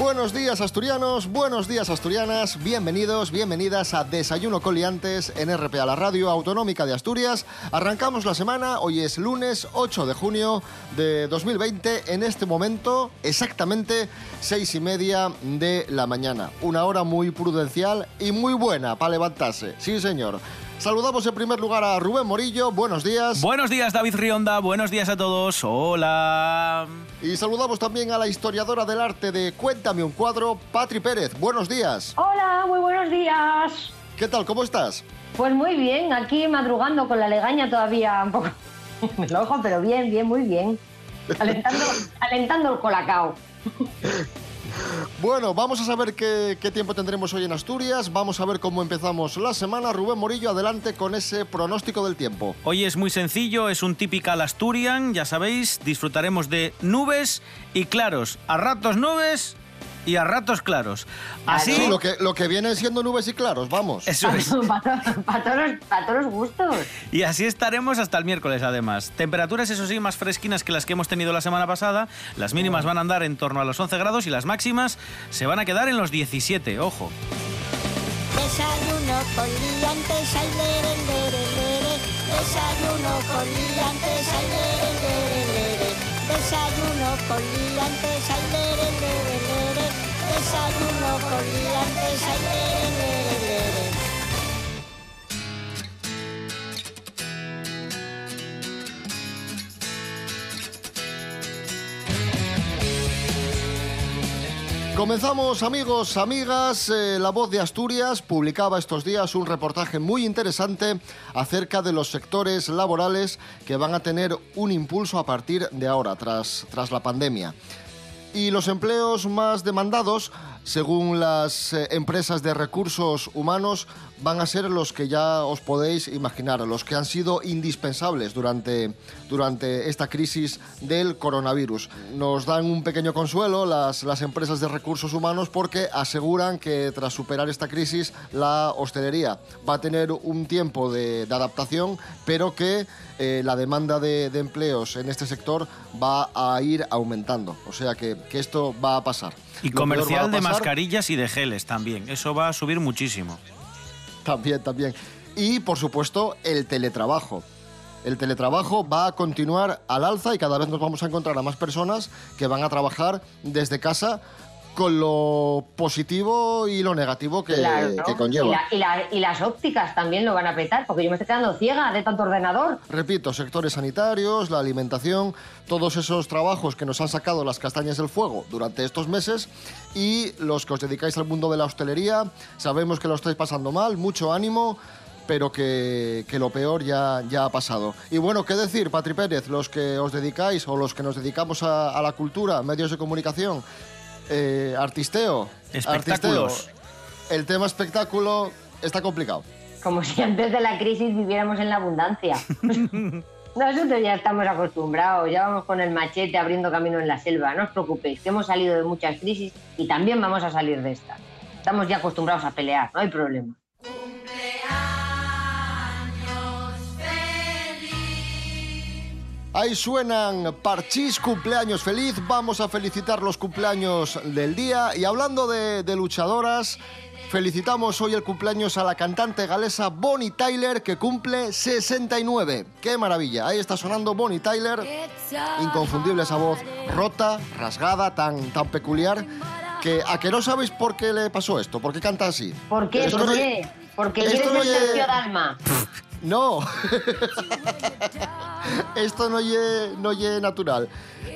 Buenos días asturianos, buenos días asturianas, bienvenidos, bienvenidas a Desayuno Coliantes en RPA, la radio autonómica de Asturias. Arrancamos la semana, hoy es lunes 8 de junio de 2020, en este momento exactamente seis y media de la mañana. Una hora muy prudencial y muy buena para levantarse, sí señor. Saludamos en primer lugar a Rubén Morillo, buenos días. Buenos días David Rionda, buenos días a todos, hola. Y saludamos también a la historiadora del arte de Cuéntame un cuadro, Patri Pérez, buenos días. Hola, muy buenos días. ¿Qué tal, cómo estás? Pues muy bien, aquí madrugando con la legaña todavía un poco ojo, pero bien, bien, muy bien. Alentando, alentando el colacao. Bueno, vamos a saber qué, tiempo tendremos hoy en Asturias. Vamos a ver cómo empezamos la semana. Rubén Morillo, adelante con ese pronóstico del tiempo. Hoy es muy sencillo, es un typical Asturian, ya sabéis, disfrutaremos de nubes y claros. A ratos nubes y a ratos claros. Así sí, lo que lo que vienen siendo nubes y claros, vamos. Eso es. para, para, todos, para, todos, los gustos. Y así estaremos hasta el miércoles además. Temperaturas eso sí más fresquinas que las que hemos tenido la semana pasada. Las mínimas van a andar en torno a los 11 grados y las máximas se van a quedar en los 17, ojo. Desayuno con liantes, ay, lere, lere, lere. Desayuno con liantes, ay, lere, lere, lere. Desayuno con liantes, ay, lere, lere, lere. Desayuno con liantes, ay, lere. Comenzamos amigos, amigas, eh, La Voz de Asturias publicaba estos días un reportaje muy interesante acerca de los sectores laborales que van a tener un impulso a partir de ahora, tras, tras la pandemia. Y los empleos más demandados, según las eh, empresas de recursos humanos, van a ser los que ya os podéis imaginar, los que han sido indispensables durante, durante esta crisis del coronavirus. Nos dan un pequeño consuelo las, las empresas de recursos humanos porque aseguran que tras superar esta crisis la hostelería va a tener un tiempo de, adaptación, pero que eh, la demanda de, de, empleos en este sector va a ir aumentando. O sea que, que esto va a pasar. Y comercial de mascarillas y de geles también. Eso va a subir muchísimo. También, también. Y, por supuesto, el teletrabajo. El teletrabajo va a continuar al alza y cada vez nos vamos a encontrar a más personas que van a trabajar desde casa con lo positivo y lo negativo que, claro, ¿no? que conlleva. Y, la, y, la, y, las ópticas también lo van a petar, porque yo me estoy quedando ciega de tanto ordenador. Repito, sectores sanitarios, la alimentación, todos esos trabajos que nos han sacado las castañas del fuego durante estos meses y los que os dedicáis al mundo de la hostelería, sabemos que lo estáis pasando mal, mucho ánimo, pero que, que, lo peor ya, ya ha pasado. Y bueno, ¿qué decir, Patri Pérez? Los que os dedicáis o los que nos dedicamos a, a la cultura, medios de comunicación, eh, artisteo, espectáculos. Artisteo, el tema espectáculo está complicado. Como si antes de la crisis viviéramos en la abundancia. Nosotros ya estamos acostumbrados, ya vamos con el machete abriendo camino en la selva. No os preocupéis, que hemos salido de muchas crisis y también vamos a salir de esta. Estamos ya acostumbrados a pelear, no hay problema. Ahí suenan Parchís, cumpleaños feliz. Vamos a felicitar los cumpleaños del día. Y hablando de, de, luchadoras, felicitamos hoy el cumpleaños a la cantante galesa Bonnie Tyler, que cumple 69. ¡Qué maravilla! Ahí está sonando Bonnie Tyler. Inconfundible esa voz rota, rasgada, tan, tan peculiar. Que, ¿A que no sabéis por qué le pasó esto? ¿Por qué canta así? ¿Por qué? Esto ¿Por no- qué? Porque esto no d'alma. No. Esto no es no ye natural.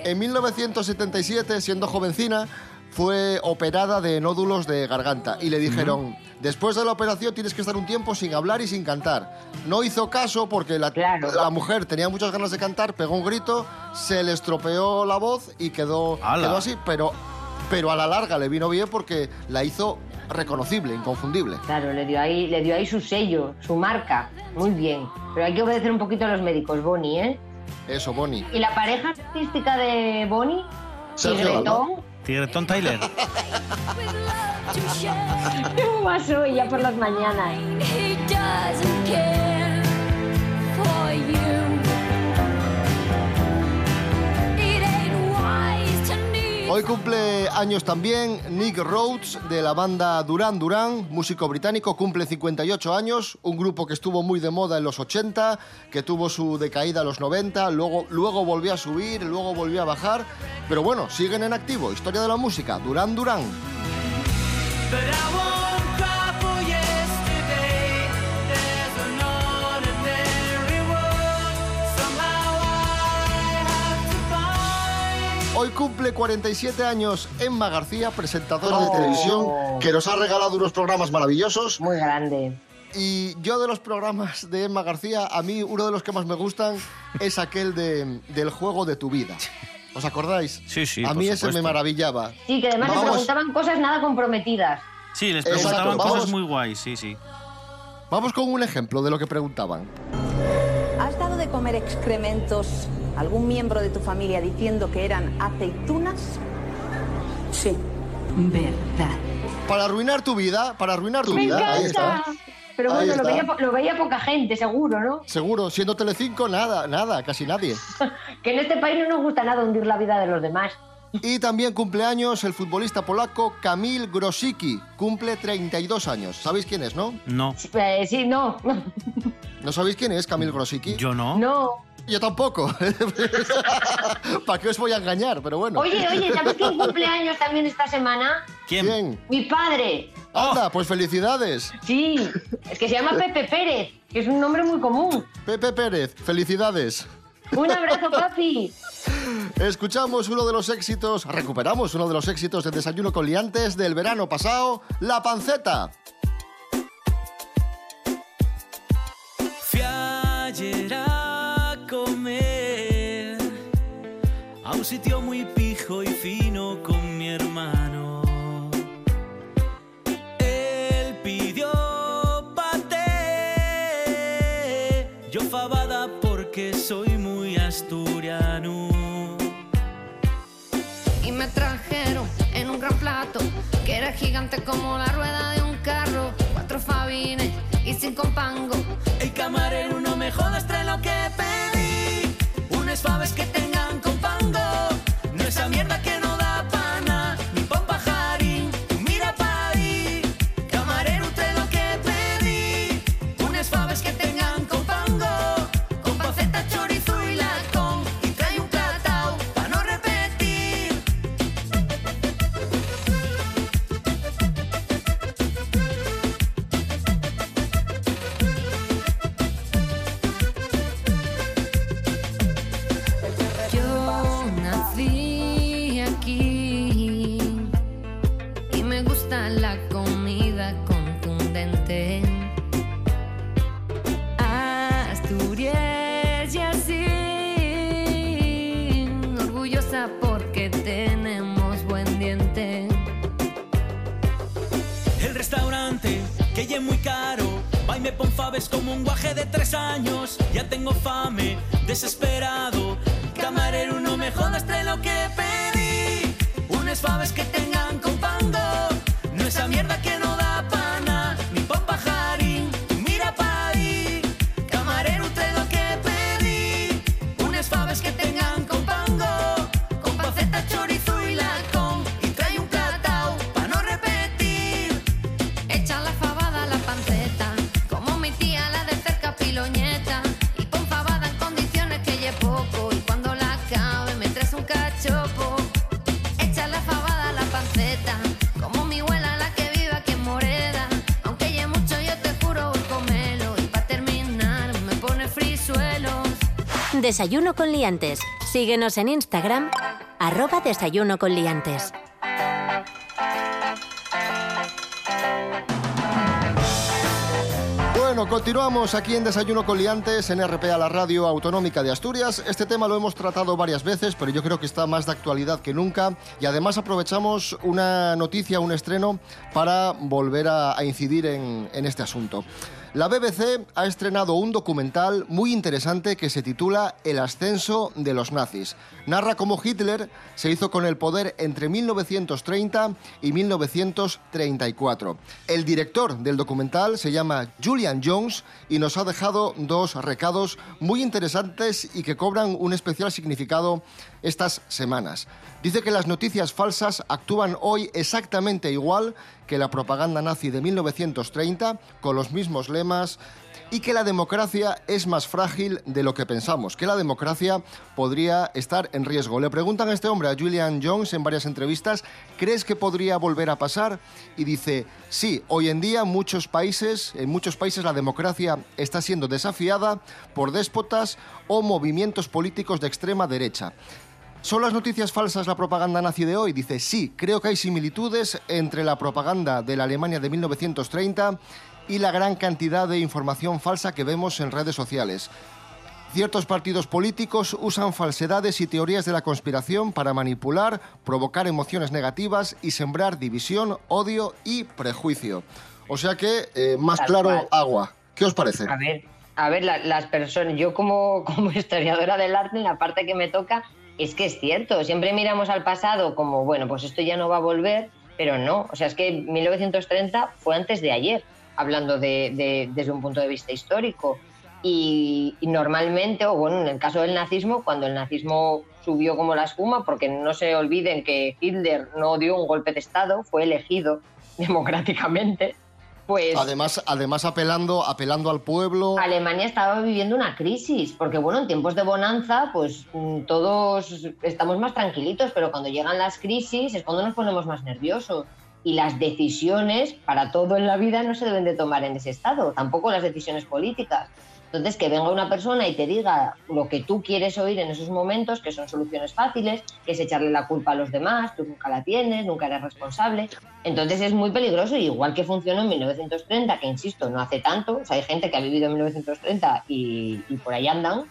En 1977, siendo jovencina, fue operada de nódulos de garganta y le dijeron, después de la operación tienes que estar un tiempo sin hablar y sin cantar. No hizo caso porque la, Claro. la mujer tenía muchas ganas de cantar, pegó un grito, se le estropeó la voz y quedó, así, pero, pero a la larga le vino bien porque la hizo reconocible, inconfundible. Claro, le dio, ahí, le dio ahí su sello, su marca. Muy bien. Pero hay que obedecer un poquito a los médicos, Bonnie, ¿eh? Eso, Bonnie. ¿Y la pareja artística de Bonnie? Tigretón. Tigretón Tyler. ¿Cómo vas hoy ya por las mañanas? Hoy cumple años también Nick Rhodes de la banda Duran Duran, músico británico, cumple 58 años, un grupo que estuvo muy de moda en los 80, que tuvo su decaída en los 90, luego, luego volvió a subir, luego volvió a bajar, pero bueno, siguen en activo. Historia de la música, Duran Duran. Hoy cumple 47 años Emma García, presentadora de televisión, que nos ha regalado unos programas maravillosos. Muy grande. Y yo de los programas de Emma García, a mí uno de los que más me gustan es aquel de, del juego de tu vida. ¿Os acordáis? Sí, sí, A por mí ese supuesto. me maravillaba. Sí, que además le Vamos. preguntaban cosas nada comprometidas. Sí, les Exacto, preguntaban vamos. cosas muy guays, sí, sí. Vamos con un ejemplo de lo que preguntaban. ¿Has dado de comer excrementos algún miembro de tu familia diciendo que eran aceitunas? Sí. Verdad. Para arruinar tu vida, para arruinar tu ¡Me vida. Ahí está. encanta! Pero Ahí bueno, lo veía, lo veía poca gente, seguro, ¿no? Seguro, siendo Telecinco, nada, nada, casi nadie. Que en este país no nos gusta nada hundir la vida de los demás. Y también cumpleaños el futbolista polaco Kamil Grosicki, cumple 32 años. ¿Sabéis quién es, no? No, Eh, sí, no. ¿No sabéis quién es Kamil Grosicki? yo no. No. Yo tampoco. ¿Para qué os voy a engañar? Pero bueno. Oye, oye, ¿sabes quién cumpleaños también esta semana? ¿Quién? ¿Quién? Mi padre. Anda, pues felicidades. Sí, es que se llama Pepe Pérez, que es un nombre muy común. Pepe Pérez, felicidades. Un abrazo, papi. Escuchamos uno de los éxitos, recuperamos uno de los éxitos de Desayuno con Liantes del verano pasado, La Panceta. Fui ayer a comer a un sitio muy pijo y fino con mi hermano. Él pidió paté, yo fabada porque soy asturiano. y me trajeron en un gran plato que era gigante como la rueda de un carro, cuatro fabines y cinco pangos. El camarero no me jodas, trae lo que pedí. Unas faves que tengan con pango. No esa mierda que como un guaje de tres años. Ya tengo fame, desesperado. Camarero, no me jodas, trae lo que pedí. Unas faves que tengan Desayuno con liantes. Síguenos en Instagram, arroba desayuno con liantes. Bueno, continuamos aquí en Desayuno con Liantes en RPA, la radio autonómica de Asturias. Este tema lo hemos tratado varias veces, pero yo creo que está más de actualidad que nunca. Y además aprovechamos una noticia, un estreno, para volver a, incidir en, en este asunto. La BBC ha estrenado un documental muy interesante que se titula El ascenso de los nazis. Narra cómo Hitler se hizo con el poder entre 1930 y 1934. El director del documental se llama Julian Jones y nos ha dejado dos recados muy interesantes y que cobran un especial significado estas semanas. Dice que las noticias falsas actúan hoy exactamente igual que la propaganda nazi de 1930, con los mismos lemas, y que la democracia es más frágil de lo que pensamos, que la democracia podría estar en riesgo. Le preguntan a este hombre, a Julian Jones, en varias entrevistas, ¿crees que podría volver a pasar? Y dice, sí, hoy en día muchos países, en muchos países la democracia está siendo desafiada por déspotas o movimientos políticos de extrema derecha. ¿Son las noticias falsas la propaganda nazi de hoy? Dice, sí, creo que hay similitudes entre la propaganda de la Alemania de 1930 y la gran cantidad de información falsa que vemos en redes sociales. Ciertos partidos políticos usan falsedades y teorías de la conspiración para manipular, provocar emociones negativas y sembrar división, odio y prejuicio. O sea que, eh, más Tal claro, cual. agua. ¿Qué os parece? A ver, a ver, la- las personas, yo como, como historiadora del arte, en la parte que me toca, es que es cierto, siempre miramos al pasado como, bueno, pues esto ya no va a volver, pero no, o sea, es que 1930 fue antes de ayer, hablando de, de- desde un punto de vista histórico. Y, y normalmente, o bueno, en el caso del nazismo, cuando el nazismo subió como la espuma, porque no se olviden que Hitler no dio un golpe de Estado, fue elegido democráticamente, pues... Además, además apelando, apelando al pueblo. Alemania estaba viviendo una crisis, porque bueno, en tiempos de bonanza, pues mm, todos estamos más tranquilitos, pero cuando llegan las crisis es cuando nos ponemos más nerviosos. Y las decisiones para todo en la vida no se deben de tomar en ese estado, tampoco las decisiones políticas. Entonces, que venga una persona y te diga lo que tú quieres oír en esos momentos, que son soluciones fáciles, que es echarle la culpa a los demás, tú nunca la tienes, nunca eres responsable. Entonces es muy peligroso, y igual que funcionó en 1930, que insisto, no hace tanto, o sea, hay gente que ha vivido en 1930 y, y por ahí andan,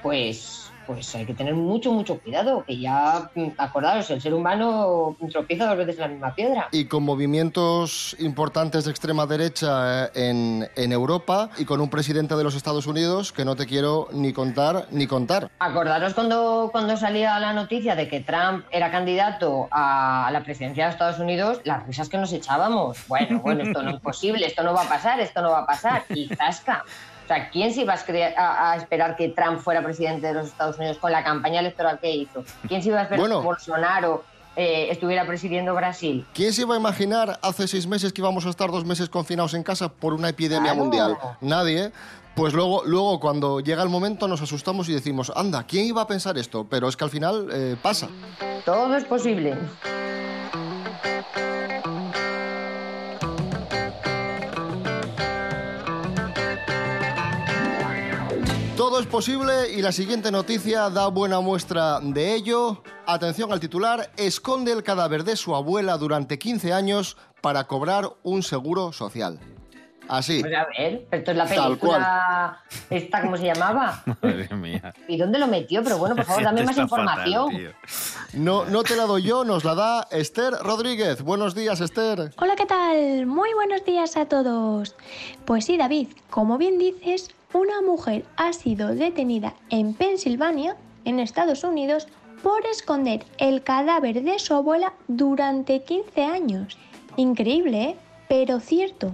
pues, pues hay que tener mucho, mucho cuidado, que ya, mm, acordaros, el ser humano tropieza dos veces en la misma piedra. y con movimientos importantes de extrema derecha eh, en, en Europa y con un presidente de los Estados Unidos que no te quiero ni contar ni contar. Acordaros cuando, cuando salía la noticia de que Trump era candidato a la presidencia de Estados Unidos, las risas que nos echábamos. Bueno, bueno, esto no es posible, esto no va a pasar, esto no va a pasar. Y zasca. O sea, ¿quién se iba a, escre- a- a esperar que Trump fuera presidente de los Estados Unidos con la campaña electoral que hizo? ¿Quién se iba a esperar Bueno. que Bolsonaro eh, estuviera presidiendo Brasil? ¿Quién se iba a imaginar hace seis meses que íbamos a estar dos meses confinados en casa por una epidemia Claro. mundial? Nadie. Pues luego, luego, cuando llega el momento, nos asustamos y decimos, anda, ¿quién iba a pensar esto? Pero es que al final eh, pasa. Todo es posible. Todo es posible y la siguiente noticia da buena muestra de ello. Atención al titular, esconde el cadáver de su abuela durante 15 años para cobrar un seguro social. Así. Pues a ver, pero esto es la Tal película. ¿Esta cómo se llamaba? Madre mía. ¿Y dónde lo metió? Pero bueno, por favor, dame más fatal, información. No, no te la doy yo, nos la da Esther Rodríguez. Buenos días, Esther. Hola, ¿qué tal? Muy buenos días a todos. Pues sí, David, como bien dices, una mujer ha sido detenida en Pensilvania, en Estados Unidos, por esconder el cadáver de su abuela durante 15 años. Increíble, ¿eh? Pero cierto.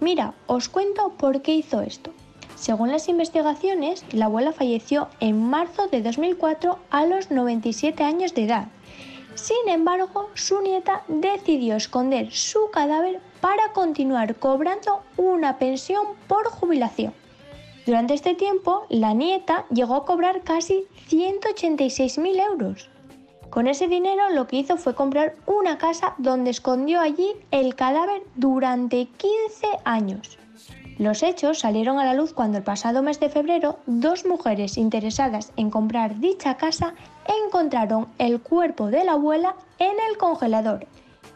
Mira, os cuento por qué hizo esto. Según las investigaciones, la abuela falleció en marzo de 2004 a los 97 años de edad. Sin embargo, su nieta decidió esconder su cadáver para continuar cobrando una pensión por jubilación. Durante este tiempo, la nieta llegó a cobrar casi 186.000 euros. Con ese dinero lo que hizo fue comprar una casa donde escondió allí el cadáver durante 15 años. Los hechos salieron a la luz cuando el pasado mes de febrero dos mujeres interesadas en comprar dicha casa encontraron el cuerpo de la abuela en el congelador.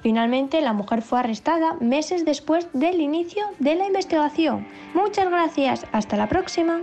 Finalmente la mujer fue arrestada meses después del inicio de la investigación. Muchas gracias, hasta la próxima.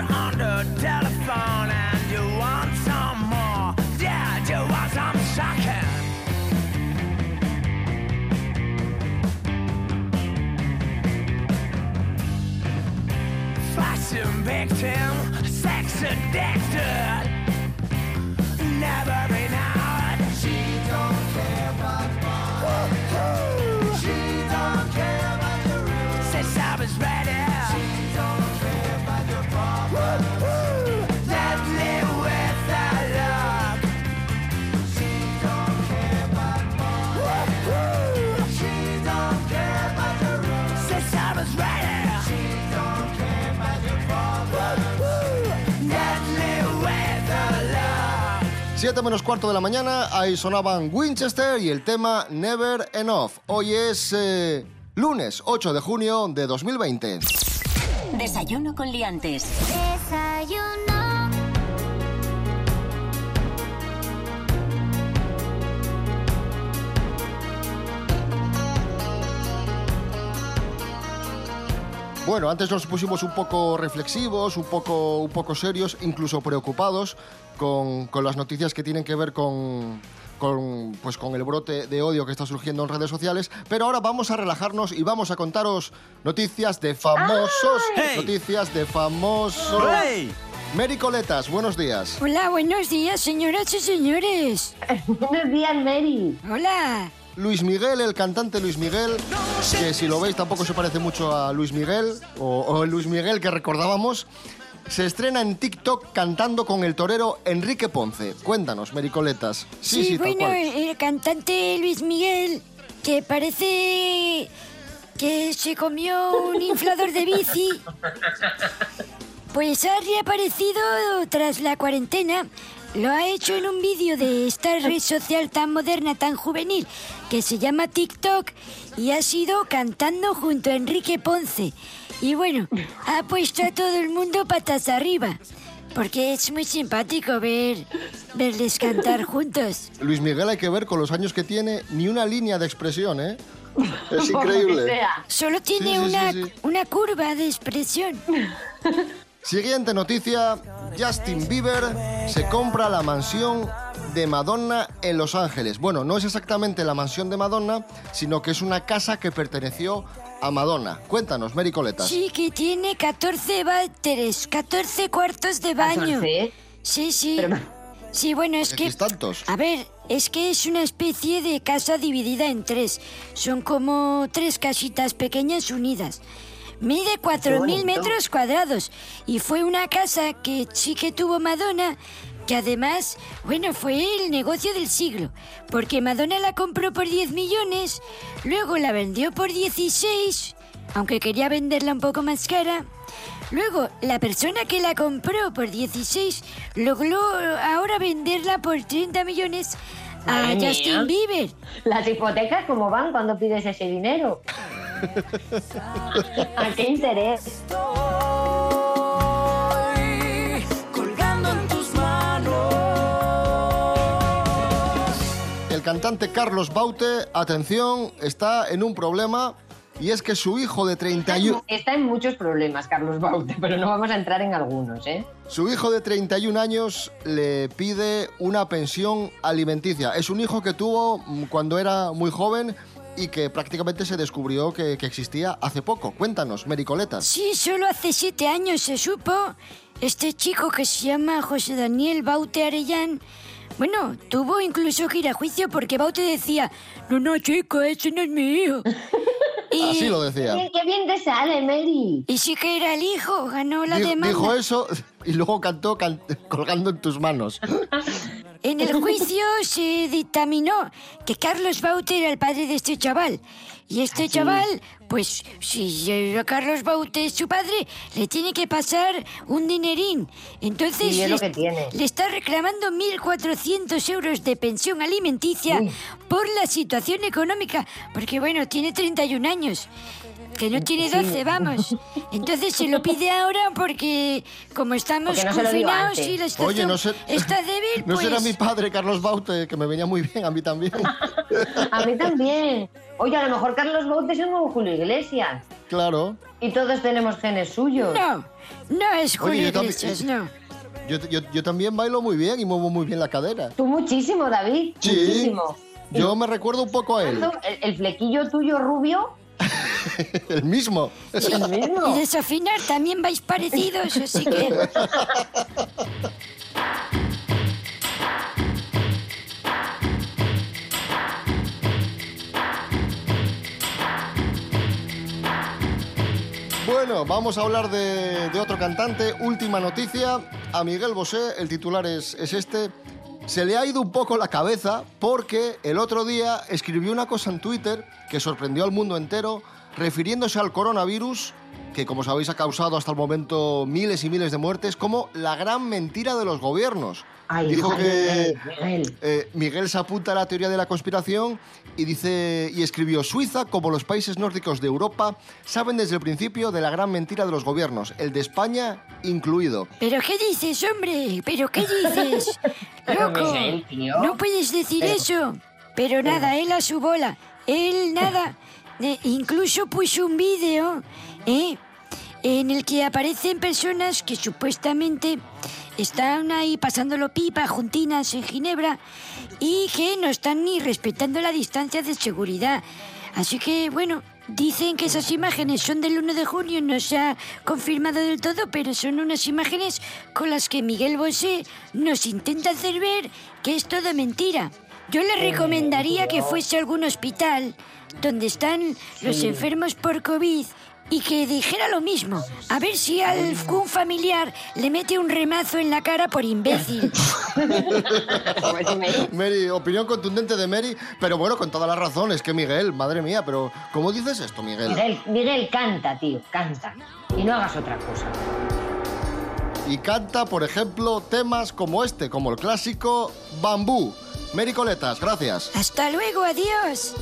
On the telephone, and you want some more. Yeah, you want some shocking. Fashion victim, sex addicted. Never 7 menos cuarto de la mañana, ahí sonaban Winchester y el tema Never Enough. Hoy es eh, lunes 8 de junio de 2020. Desayuno con liantes. Bueno, antes nos pusimos un poco reflexivos, un poco, un poco serios, incluso preocupados con, con las noticias que tienen que ver con, con, pues, con el brote de odio que está surgiendo en redes sociales. Pero ahora vamos a relajarnos y vamos a contaros noticias de famosos. ¡Ay! Noticias de famosos. ¡Hey! Mary Coletas, buenos días. Hola, buenos días, señoras y señores. Buenos días, Mary. Hola. Luis Miguel, el cantante Luis Miguel, que si lo veis tampoco se parece mucho a Luis Miguel, o, o el Luis Miguel que recordábamos, se estrena en TikTok cantando con el torero Enrique Ponce. Cuéntanos, Mericoletas. Sí, sí, tal bueno, cual. el cantante Luis Miguel, que parece que se comió un inflador de bici, pues ha reaparecido tras la cuarentena. Lo ha hecho en un vídeo de esta red social tan moderna, tan juvenil, que se llama TikTok, y ha sido cantando junto a Enrique Ponce. Y bueno, ha puesto a todo el mundo patas arriba, porque es muy simpático ver, verles cantar juntos. Luis Miguel hay que ver con los años que tiene, ni una línea de expresión, ¿eh? Es increíble. Solo tiene Sí, sí, sí, una, sí. una curva de expresión. Siguiente noticia, Justin Bieber se compra la mansión de Madonna en Los Ángeles. Bueno, no es exactamente la mansión de Madonna, sino que es una casa que perteneció a Madonna. Cuéntanos, Mary Coletas. Sí, que tiene 14 váteres, 14 cuartos de baño. ¿14? Sí, sí. Pero- Sí, bueno, es ¿Qué que... decís tantos? A ver, es que es una especie de casa dividida en tres. Son como tres casitas pequeñas unidas. Mide 4.000 bonito. metros cuadrados y fue una casa que sí que tuvo Madonna, que además, bueno, fue el negocio del siglo, porque Madonna la compró por 10 millones, luego la vendió por 16, aunque quería venderla un poco más cara. Luego, la persona que la compró por 16 logró ahora venderla por 30 millones a Madre mía. Justin Bieber. Las hipotecas, ¿cómo van cuando pides ese dinero? ¿A qué interés? Estoy colgando en tus manos. El cantante Carlos Baute, atención, está en un problema y es que su hijo de 31... Está en muchos problemas, Carlos Baute, pero no vamos a entrar en algunos, ¿eh? Su hijo de 31 años le pide una pensión alimenticia. Es un hijo que tuvo mm, cuando era muy joven y que prácticamente se descubrió que, que existía hace poco. Cuéntanos, Mericoletas. Sí, solo hace siete años se supo. Este chico que se llama José Daniel Baute Arellán, Bueno, tuvo incluso que ir a juicio porque Baute decía, no, no, chico, ese no es mi hijo. Y, Así lo decía. Qué, bien te sale, Mary. y sí que era el hijo, ganó la demanda. Dijo eso y luego cantó can- colgando en tus manos. En el juicio se dictaminó que Carlos Baute era el padre de este chaval. Y este chaval, pues si Carlos Baute es su padre, le tiene que pasar un dinerín. Entonces Sí, es le, lo que tiene. le está reclamando 1.400 euros de pensión alimenticia por la situación económica. Porque bueno, tiene 31 años. Que no tiene 12, vamos. Entonces se lo pide ahora porque como estamos Porque no se confinados y la Oye, situación no sé- está débil, ¿No pues... será mi padre, Carlos Baute, que me venía muy bien, a mí también? A mí también. Oye, a lo mejor Carlos Baute es el nuevo Julio Iglesias. Claro. Y todos tenemos genes suyos. No, no es Oye, Julio también- Iglesias, no. Yo, yo- yo también bailo muy bien y muevo muy bien la cadera. Tú muchísimo, David. Sí. Muchísimo. Yo me recuerdo un poco a él. El, el flequillo tuyo rubio, El mismo. el mismo. Y desafinar también vais parecidos, así que... Bueno, vamos a hablar de, de otro cantante. Última noticia. A Miguel Bosé, el titular es, es este. Se le ha ido un poco la cabeza porque el otro día escribió una cosa en Twitter que sorprendió al mundo entero, refiriéndose al coronavirus, que como sabéis ha causado hasta el momento miles y miles de muertes, como la gran mentira de los gobiernos. Ay, Dijo ay, que Miguel. eh, Miguel se apunta a la teoría de la conspiración y dice y escribió Suiza como los países nórdicos de Europa saben desde el principio de la gran mentira de los gobiernos, el de España incluido. ¿Pero qué dices, hombre? ¿Pero qué dices? Loco, Miguel, no puedes decir Pero- eso. Pero nada, él a su bola. Él nada. Eh, incluso puso un vídeo, ¿eh? En el que aparecen personas que supuestamente están ahí pasándolo pipa juntinas en Ginebra y que no están ni respetando la distancia de seguridad. Así que, bueno, dicen que esas imágenes son del 1 de junio, no se ha confirmado del todo, pero son unas imágenes con las que Miguel Bosé nos intenta hacer ver que es todo mentira. Yo le recomendaría que fuese a algún hospital donde están los enfermos por COVID y que dijera lo mismo. A ver si algún familiar le mete un remazo en la cara por imbécil. Mary, opinión contundente de Mary, pero bueno, con toda la razón, es que Miguel, madre mía, pero ¿cómo dices esto, Miguel? Miguel, Miguel, canta, tío, canta. Y no hagas otra cosa. Y canta, por ejemplo, temas como este, como el clásico Bambú. Mary Coletas, gracias. Hasta luego, adiós.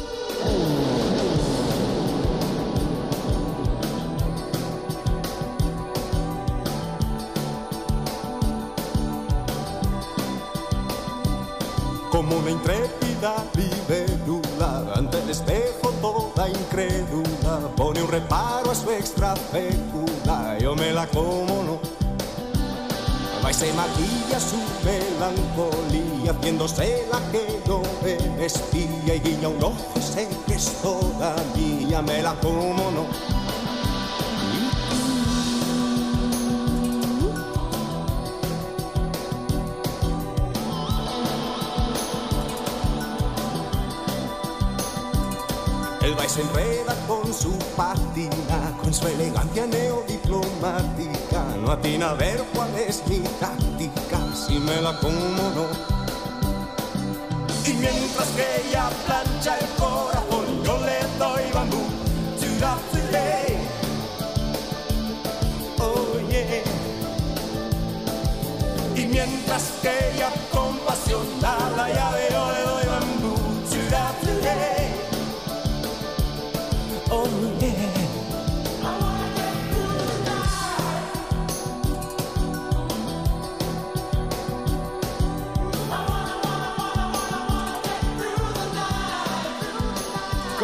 Como una intrépida libélula. Ante el espejo toda incrédula pone un reparo a su extra fécula yo me la como no va y se maquilla su melancolía haciéndose la que no me espía y guiña un ojo y sé que es toda me la como no se enreda con su patina, con su elegancia neodiplomática. No atina a ver cuál es mi táctica, si me la como no. Y mientras que ella plancha el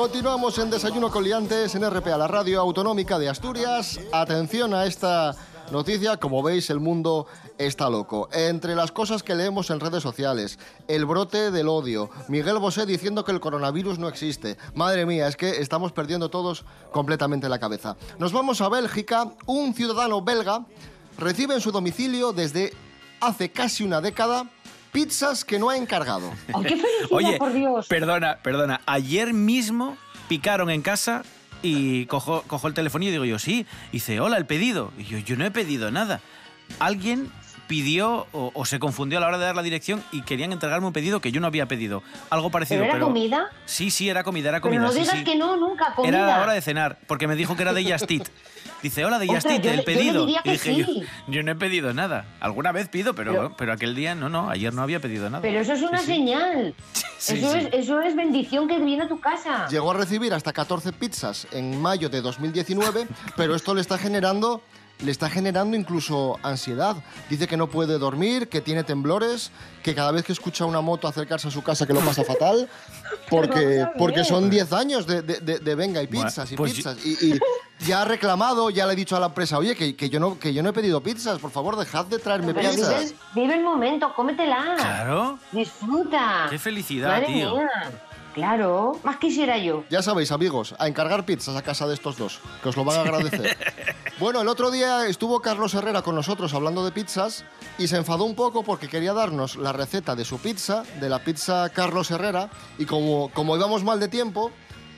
Continuamos en Desayuno con Liantes en RPA, la radio autonómica de Asturias. Atención a esta noticia, como veis el mundo está loco. Entre las cosas que leemos en redes sociales, el brote del odio, Miguel Bosé diciendo que el coronavirus no existe. Madre mía, es que estamos perdiendo todos completamente la cabeza. Nos vamos a Bélgica, un ciudadano belga recibe en su domicilio desde hace casi una década pizzas que no ha encargado. ¡Ay, qué felicidad, Oye, por Dios! perdona, perdona. Ayer mismo picaron en casa y cojo, cojo el teléfono y digo yo, sí. Y dice, hola, el pedido. Y yo, yo no he pedido nada. Alguien pidió o, o se confundió a la hora de dar la dirección y querían entregarme un pedido que yo no había pedido. Algo parecido, ¿Pero pero... era comida? Sí, sí, era comida, era Pero comida. no sí, digas sí. que no, nunca, comida. Era la hora de cenar, porque me dijo que era de Justit. Dice, hola, de yo el le- yo le pedido. diría y que dije, sí. yo, yo no he pedido nada. Alguna vez pido, pero, Pero- pero, aquel día no, no, ayer no había pedido nada. Pero eso es una señal. Sí, eso, sí. Es, eso es bendición que viene a tu casa. Llegó a recibir hasta 14 pizzas en mayo de 2019, pero esto le está generando le está generando incluso ansiedad. Dice que no puede dormir, que tiene temblores, que cada vez que escucha una moto acercarse a su casa que lo pasa fatal, porque, porque son 10 años de, de- de- de venga y pizzas y pues pizzas. Y, y ya ha reclamado, ya le he dicho a la empresa, oye, que, que yo, no, que yo no he pedido pizzas, por favor, dejad de traerme Pero vive, pizzas. el- vive el momento, cómetela. Claro. Disfruta. Qué felicidad, Madre tío. mía. Claro, más quisiera yo. Ya sabéis, amigos, a encargar pizzas a casa de estos dos, que os lo van a agradecer. bueno, el otro día estuvo Carlos Herrera con nosotros hablando de pizzas y se enfadó un poco porque quería darnos la receta de su pizza, de la pizza Carlos Herrera, y como, como íbamos mal de tiempo,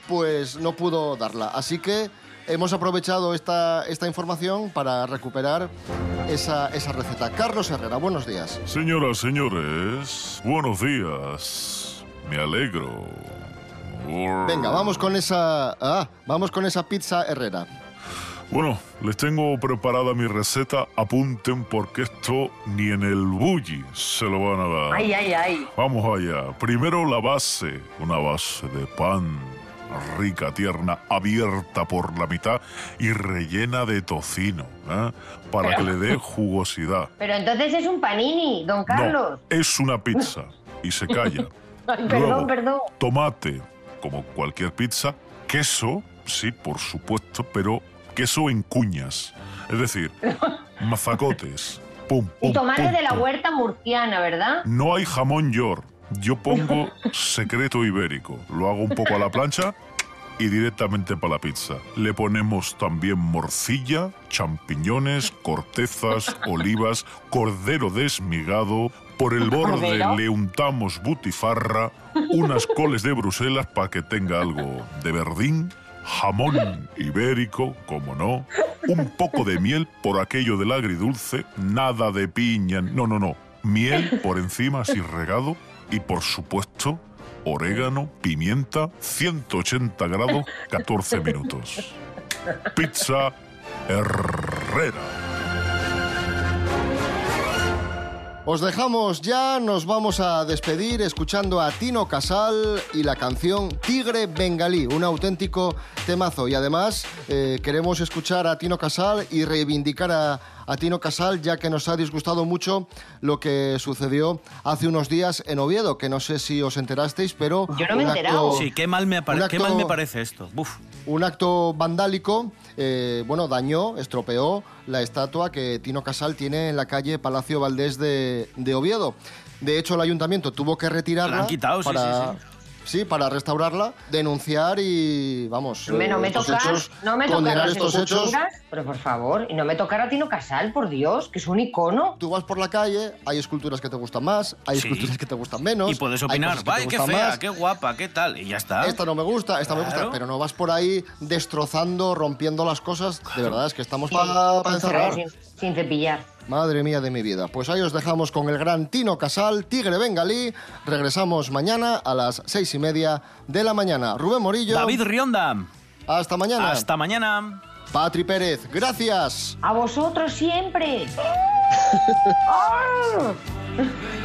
pues no pudo darla. Así que hemos aprovechado esta, esta información para recuperar esa, esa receta. Carlos Herrera, buenos días. Señoras, señores, buenos días. Me alegro. Venga, vamos con esa, ah, vamos con esa pizza Herrera. Bueno, les tengo preparada mi receta. Apunten porque esto ni en el bully se lo van a dar. Ay, ay, ay. Vamos allá. Primero la base, una base de pan rica, tierna, abierta por la mitad y rellena de tocino, ¿eh? para que le dé jugosidad. Pero entonces es un panini, don Carlos. No, es una pizza y se calla. Ay, perdón, Luego, perdón. Tomate, como cualquier pizza. Queso, sí, por supuesto, pero queso en cuñas. Es decir, mazacotes. Pum, Y pum, de la huerta murciana, ¿verdad? No hay jamón york. Yo pongo secreto ibérico. Lo hago un poco a la plancha y directamente para la pizza. Le ponemos también morcilla, champiñones, cortezas, olivas, cordero desmigado. Por el borde le untamos butifarra, unas coles de Bruselas para que tenga algo de verdín, jamón ibérico, como no, un poco de miel por aquello del agridulce, nada de piña, no, no, no, miel por encima así regado y por supuesto orégano, pimienta, 180 grados, 14 minutos. Pizza Herrera. Os dejamos ya, nos vamos a despedir escuchando a Tino Casal y la canción Tigre Bengalí, un auténtico temazo. Y además eh, queremos escuchar a Tino Casal y reivindicar a, a Tino Casal, ya que nos ha disgustado mucho lo que sucedió hace unos días en Oviedo, que no sé si os enterasteis, pero... Yo no me he un enterado. Sí, qué mal me, apare- un qué acto- mal me parece esto. Un acto vandálico, eh, bueno, dañó, estropeó la estatua que Tino Casal tiene en la calle Palacio Valdés de, de Oviedo. De hecho, el ayuntamiento tuvo que retirarla La han quitado, sí, para, sí, sí, para restaurarla, denunciar y, vamos, Me- no me estos tocar, hechos, no me condenar tocar las estos hechos. esculturas, pero por favor, y no me tocará Tino Casal, por Dios, que es un icono. Tú vas por la calle, hay esculturas que te gustan más, hay Sí. esculturas que te gustan menos. Y puedes opinar, vaya, qué fea, más. qué guapa, qué tal. Y ya está. Esta no me gusta, esta me gusta, pero no vas por ahí destrozando, rompiendo las cosas. De verdad, es que estamos para encerrar. Sin, sin cepillar. Madre mía de mi vida. Pues ahí os dejamos con el gran Tino Casal, Tigre Bengalí. Regresamos mañana a las seis y media de la mañana. Rubén Morillo. David Rionda. Hasta mañana. Hasta mañana. Patri Pérez. Gracias. A vosotros siempre. ¡Ah!